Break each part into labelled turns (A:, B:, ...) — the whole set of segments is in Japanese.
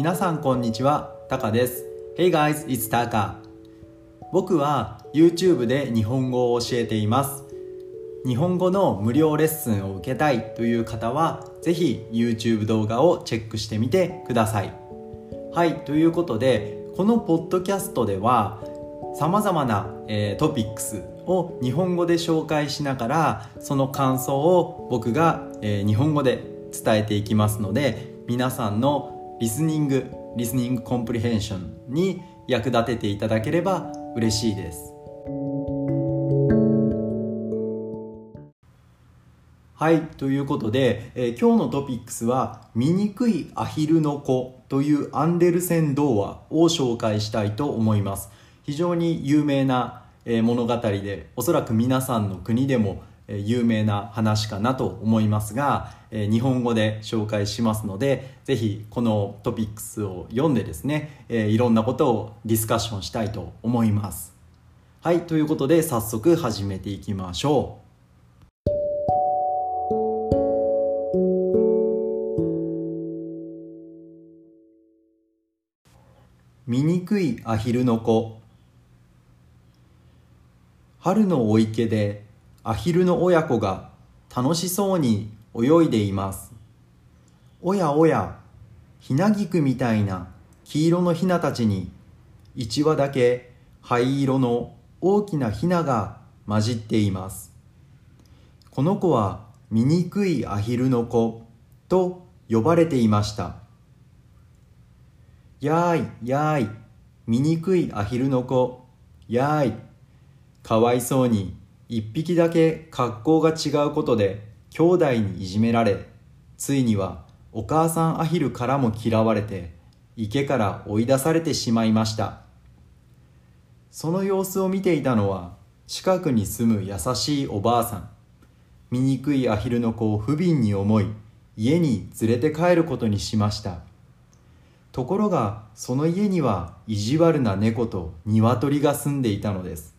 A: 皆さんこんにちは、タカです。Hey guys, it's Taka. 僕は YouTube で日本語を教えています。日本語の無料レッスンを受けたいという方は、ぜひ YouTube 動画をチェックしてみてください。はい、ということで、このポッドキャストでは、さまざまな、えー、トピックスを日本語で紹介しながらその感想を僕が、えー、日本語で伝えていきますので皆さんのリスニングリスニングコンプリヘンションに役立てていただければ嬉しいです。はいということで、えー、今日のトピックスは「醜いアヒルの子」というアンデルセン童話を紹介したいと思います。非常に有名な物語でおそらく皆さんの国でも有名な話かなと思いますが日本語で紹介しますのでぜひこのトピックスを読んでですねいろんなことをディスカッションしたいと思います。はいということで早速始めていきましょう醜いアヒルの子春のお池でアヒルの親子が楽しそうに泳いでいます。おやおや、ひなぎくみたいな黄色のひなたちに一羽だけ灰色の大きなひなが混じっています。この子は醜いアヒルの子と呼ばれていました。やーい、やーい、醜いアヒルの子、やーい。かわいそうに一匹だけ格好が違うことで兄弟にいじめられついにはお母さんアヒルからも嫌われて池から追い出されてしまいました。その様子を見ていたのは近くに住む優しいおばあさん。醜いアヒルの子を不憫に思い家に連れて帰ることにしました。ところがその家には意地悪な猫と鶏が住んでいたのです。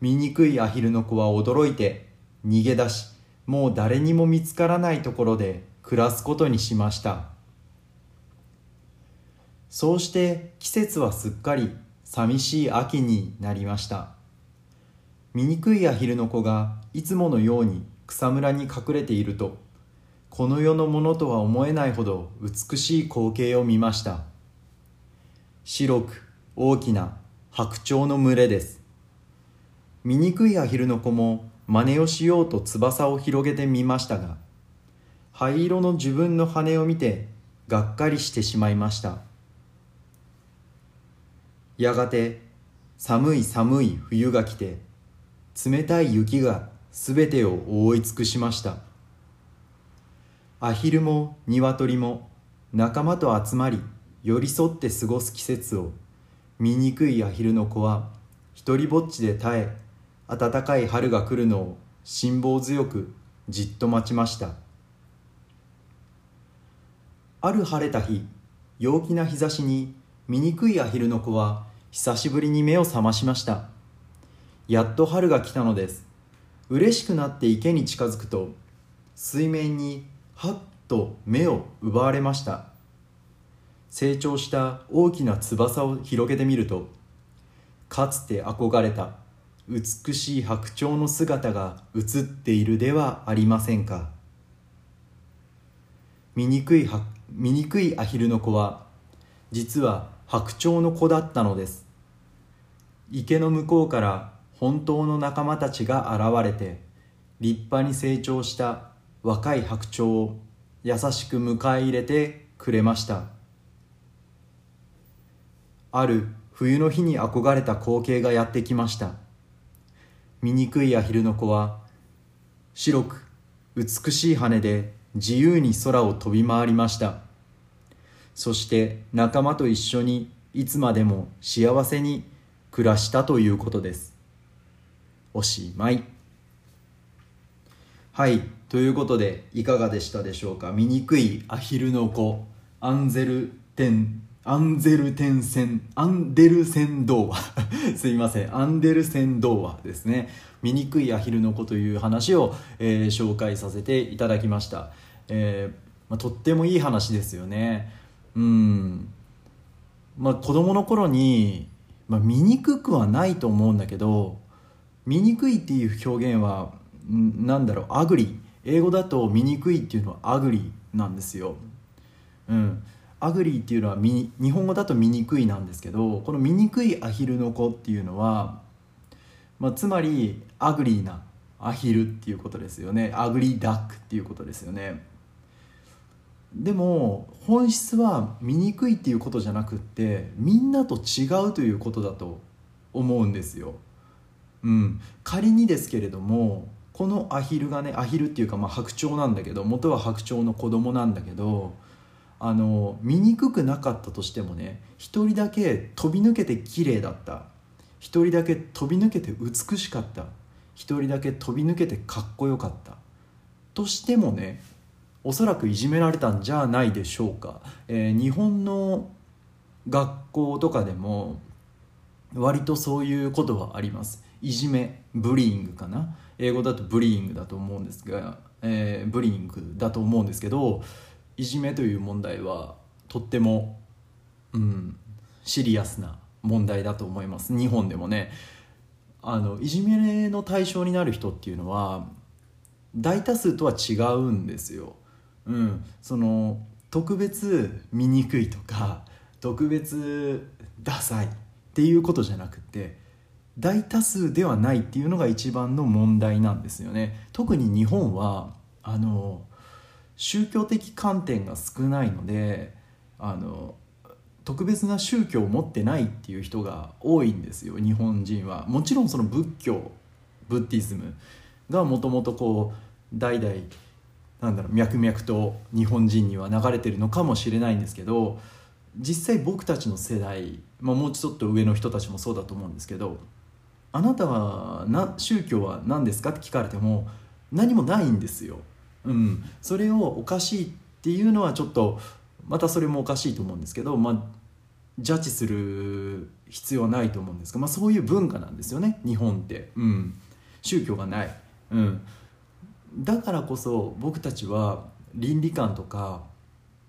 A: 醜いアヒルの子は驚いて逃げ出しもう誰にも見つからないところで暮らすことにしました。そうして季節はすっかり寂しい秋になりました。醜いアヒルの子がいつものように草むらに隠れているとこの世のものとは思えないほど美しい光景を見ました。白く大きな白鳥の群れです。醜いアヒルの子も真似をしようと翼を広げてみましたが灰色の自分の羽を見てがっかりしてしまいました。やがて寒い寒い冬が来て冷たい雪がすべてを覆い尽くしました。アヒルも鶏も仲間と集まり寄り添って過ごす季節を醜いアヒルの子は一りぼっちで耐え暖かい春が来るのを辛抱強くじっと待ちました。ある晴れた日陽気な日差しに醜いアヒルの子は久しぶりに目を覚ましました。やっと春が来たのです。嬉しくなって池に近づくと水面にはっと目を奪われました。成長した大きな翼を広げてみるとかつて憧れた美しい白鳥の姿が映っているではありませんか。醜い醜いアヒルの子は実は白鳥の子だったのです。池の向こうから本当の仲間たちが現れて立派に成長した若い白鳥を優しく迎え入れてくれました。ある冬の日に憧れた光景がやってきました。醜いアヒルの子は白く美しい羽で自由に空を飛び回りました。そして仲間と一緒にいつまでも幸せに暮らしたということです。おしまい。はいということでいかがでしたでしょうか？醜いアヒルの子アンゼルテン。アンゼルテンセン、アンデルセン童話 すいません、アンデルセン童話ですね。醜いアヒルの子という話を、えー、紹介させていただきました。えーまあ、とってもいい話ですよね。うんまあ子供の頃に、まあ、醜くはないと思うんだけど醜いっていう表現はなんだろう ugly 英語だと醜いっていうのは ugly なんですようん ugly っていうのは日本語だと醜いなんですけどこの醜いアヒルの子っていうのは、まあ、つまり ugly なアヒルっていうことですよね。アグリーダックっていうことですよね。でも本質は醜いっていうことじゃなくってみんなと違うということだと思うんですよ、うん、仮にですけれどもこのアヒルがねアヒルっていうかまあ白鳥なんだけど元は白鳥の子供なんだけどあの醜くくなかったとしてもね一人だけ飛び抜けて綺麗だった。一人だけ飛び抜けて美しかった。一人だけ飛び抜けてかっこよかった。としてもねおそらくいじめられたんじゃないでしょうか、えー、日本の学校とかでも割とそういうことはあります。いじめブリーングかな。英語だとブリーングだと思うんですが、えー、ブリーングだと思うんですけどいじめという問題はとっても、うん、シリアスな問題だと思います日本でもねあのいじめの対象になる人っていうのは大多数とは違うんですよ。うん、その特別醜いとか特別ダサいっていうことじゃなくて大多数ではないっていうのが一番の問題なんですよね。特に日本はあの宗教的観点が少ないのであの特別な宗教を持ってないっていう人が多いんですよ日本人は。もちろんその仏教ブッディズムがもともとこう代々なんだろう脈々と日本人には流れてるのかもしれないんですけど実際僕たちの世代、まあ、もうちょっと上の人たちもそうだと思うんですけどあなたはな宗教は何ですかって聞かれても何もないんですよ。うん、それをおかしいっていうのはちょっとまたそれもおかしいと思うんですけど、まあ、ジャッジする必要はないと思うんですが、まあ、そういう文化なんですよね日本って、うん、宗教がない、うん、だからこそ僕たちは倫理観とか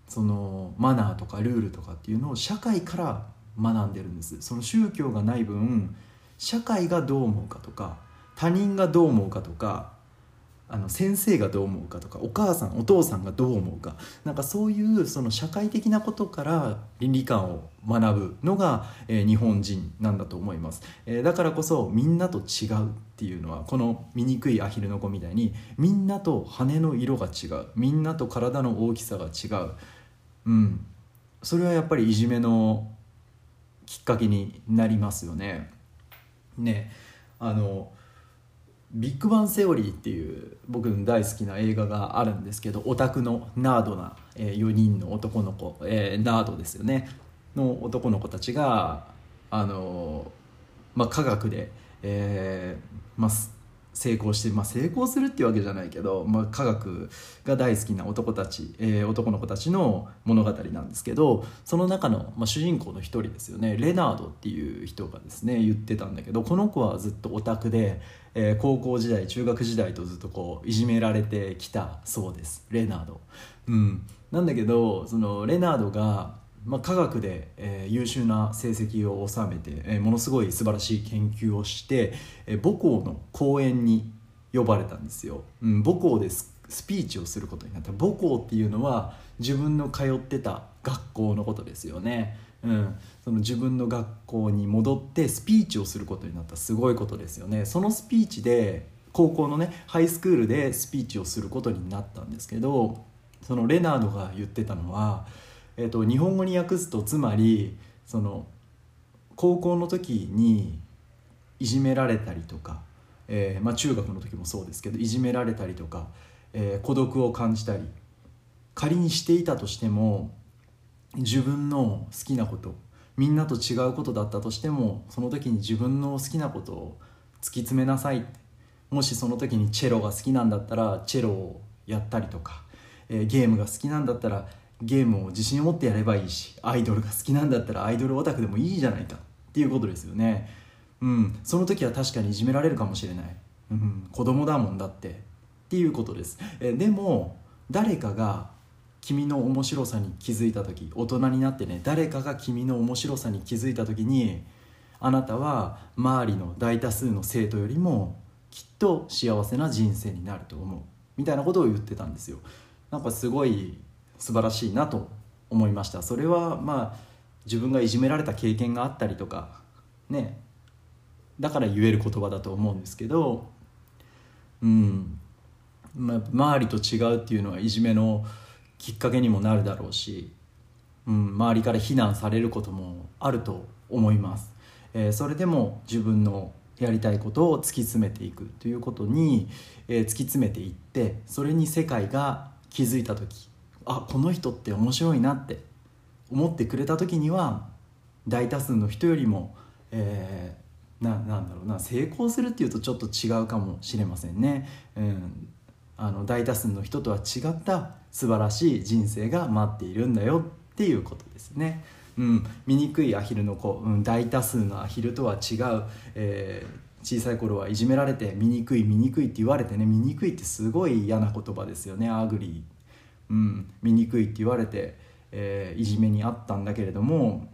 A: そのマナーとかルールとかっていうのを社会から学んでるんです。その宗教がない分社会がどう思うかとか他人がどう思うかとかあの先生がどう思うかとかお母さんお父さんがどう思うか。なんかそういうその社会的なことから倫理観を学ぶのが、えー、日本人なんだと思います、えー、だからこそみんなと違うっていうのはこの醜いアヒルの子みたいにみんなと羽の色が違う。みんなと体の大きさが違う。うん。それはやっぱりいじめのきっかけになりますよね。ね。あのビッグバンセオリーっていう僕の大好きな映画があるんですけどオタクのナードな、えー、4人の男の子、えー、ナードですよね。の男の子たちがあの、まあ、科学で、えーまあ、成功して、まあ、成功するっていうわけじゃないけど、まあ、科学が大好きな男たち、えー、男の子たちの物語なんですけどその中の、まあ、主人公の一人ですよね。レナードっていう人がですね言ってたんだけどこの子はずっとオタクで、えー、高校時代中学時代とずっとこういじめられてきたそうです。レナード。うん、なんだけどそのレナードがまあ、科学で、えー、優秀な成績を収めて、えー、ものすごい素晴らしい研究をして、えー、母校の講演に呼ばれたんですよ、うん、母校でスピーチをすることになった。母校っていうのは自分の通ってた学校のことですよね、うん、その自分の学校に戻ってスピーチをすることになった。すごいことですよね。そのスピーチで高校のねハイスクールでスピーチをすることになったんですけどそのレナードが言ってたのはえーと、日本語に訳すとつまりその高校の時にいじめられたりとか、えーまあ、中学の時もそうですけどいじめられたりとか、えー、孤独を感じたり仮にしていたとしても自分の好きなことみんなと違うことだったとしてもその時に自分の好きなことを突き詰めなさい。もしその時にチェロが好きなんだったらチェロをやったりとか、えー、ゲームが好きなんだったらゲームを自信を持ってやればいいしアイドルが好きなんだったらアイドルオタクでもいいじゃないかっていうことですよね。うん。その時は確かにいじめられるかもしれない、うん、子供だもんだって。っていうことです。えでも誰かが君の面白さに気づいた時大人になってね誰かが君の面白さに気づいた時にあなたは周りの大多数の生徒よりもきっと幸せな人生になると思う。みたいなことを言ってたんですよ。なんかすごい素晴らしいなと思いました。それはまあ自分がいじめられた経験があったりとかね。だから言える言葉だと思うんですけどうん。ま、周りと違うっていうのはいじめのきっかけにもなるだろうし、うん、周りから非難されることもあると思います、えー、それでも自分のやりたいことを突き詰めていくということに、えー、突き詰めていってそれに世界が気づいた時あこの人って面白いなって思ってくれた時には大多数の人よりも、えー、ななんだろうな成功するっていうとちょっと違うかもしれませんね、うん、あの大多数の人とは違った素晴らしい人生が待っているんだよっていうことですね。うん、醜いアヒルの子、うん、大多数のアヒルとは違う、えー、小さい頃はいじめられて醜い醜いって言われてね醜いってすごい嫌な言葉ですよね。 ugly、うん、醜いって言われて、えー、いじめにあったんだけれども、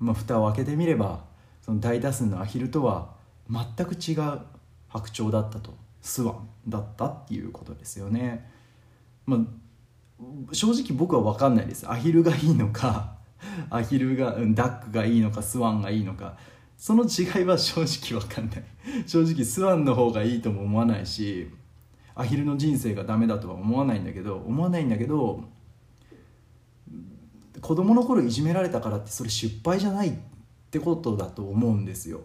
A: まあ、蓋を開けてみればその大多数のアヒルとは全く違う白鳥だったとスワンだったっていうことですよね。まあ、正直僕は分かんないですアヒルがいいのか アヒルがダックがいいのかスワンがいいのかその違いは正直分かんない正直スワンの方がいいとも思わないしアヒルの人生がダメだとは思わないんだけど思わないんだけど子供の頃いじめられたからってそれ失敗じゃないってことだと思うんですよ。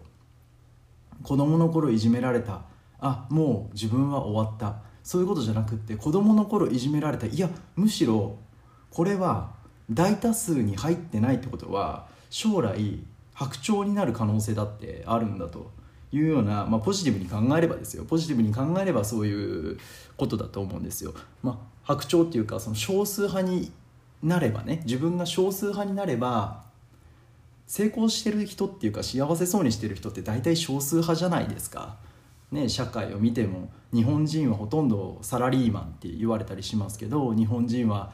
A: 子供の頃いじめられたあもう自分は終わった。そういうことじゃなくって子供の頃いじめられたいやむしろこれは大多数に入ってないってことは将来白鳥になる可能性だってあるんだと。いうような、まあ、ポジティブに考えればですよポジティブに考えればそういうことだと思うんですよ。まあ、白鳥っていうかその少数派になればね自分が少数派になれば成功してる人っていうか幸せそうにしてる人って大体少数派じゃないですか。ね、社会を見ても日本人はほとんどサラリーマンって言われたりしますけど日本人は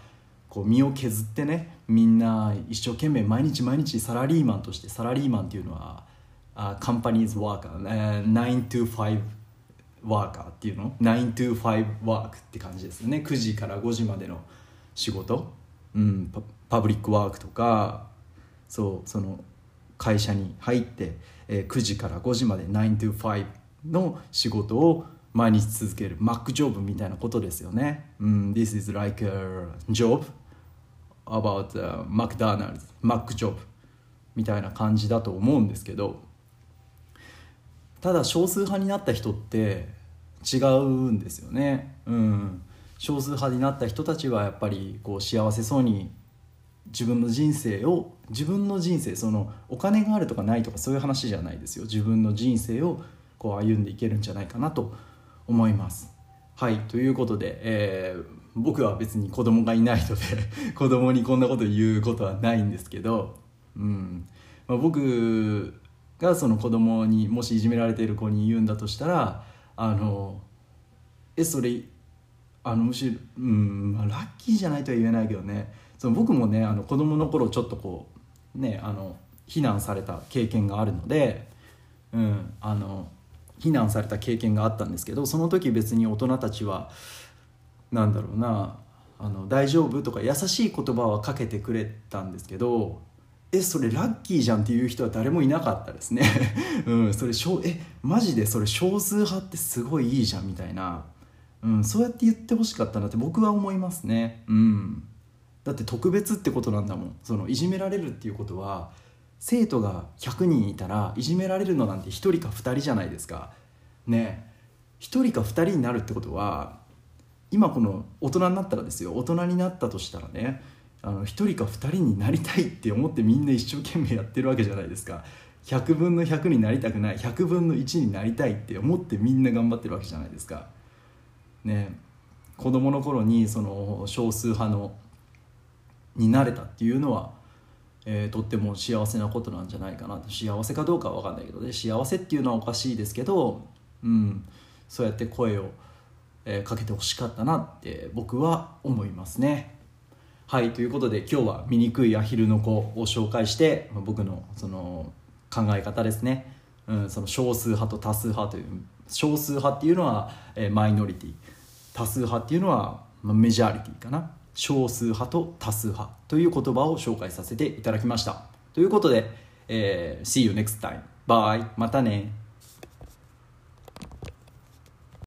A: こう身を削ってねみんな一生懸命毎日毎日サラリーマンとしてサラリーマンっていうのはあカンパニーズワーカー、9 to 5ワーカーっていうの？9 to 5ワークって感じですね。9時から5時までの仕事、うん、パパブリックワークとかそうその会社に入って、えー、9時から5時まで9 to 5の仕事を毎日続ける。Mac ジョブみたいなことですよね、うん、This is like a job about、uh, McDonald's Mac ジョブみたいな感じだと思うんですけど。ただ少数派になった人って違うんですよね、うん、少数派になった人たちはやっぱりこう幸せそうに自分の人生を自分の人生そのお金があるとかないとかそういう話じゃないですよ。自分の人生をこう歩んでいけるんじゃないかなと思います。はい。ということで、えー、僕は別に子供がいないので 子供にこんなこと言うことはないんですけど、うん。まあ、僕がその子供にもしいじめられている子に言うんだとしたらあのえそれあのむしろ、うん、ラッキーじゃないとは言えないけどね。その僕もねあの子供の頃ちょっとこうねあの非難された経験があるので、うん、あの非難された経験があったんですけどその時別に大人たちは何だろうなあの大丈夫とか優しい言葉はかけてくれたんですけどえそれラッキーじゃんっていう人は誰もいなかったですね。うんそれえマジでそれ少数派ってすごいいいじゃんみたいな、うん、そうやって言ってほしかったなって僕は思いますね。うん。だって特別ってことなんだもん。そのいじめられるっていうことは生徒が100人いたらいじめられるのなんて1人か2人じゃないですか。ね。1人か2人になるってことは今この大人になったらですよ。大人になったとしたらね。あの1人か2人になりたいって思ってみんな一生懸命やってるわけじゃないですか。100分の100になりたくない。100分の1になりたいって思ってみんな頑張ってるわけじゃないですか。ね。子供の頃にその少数派のになれたっていうのはえー、とっても幸せなことなんじゃないかな幸せかどうかは分かんないけどね。幸せっていうのはおかしいですけど、うん、そうやって声を、えー、かけてほしかったなって僕は思いますね。はいということで今日は醜いアヒルの子を紹介してま僕のその考え方ですね、うん、その少数派と多数派という少数派っていうのは、えマイノリティ。多数派っていうのは、ま、メジャーリティかな。少数派と多数派という言葉を紹介させていただきました。ということで、えー See you next time bye またね。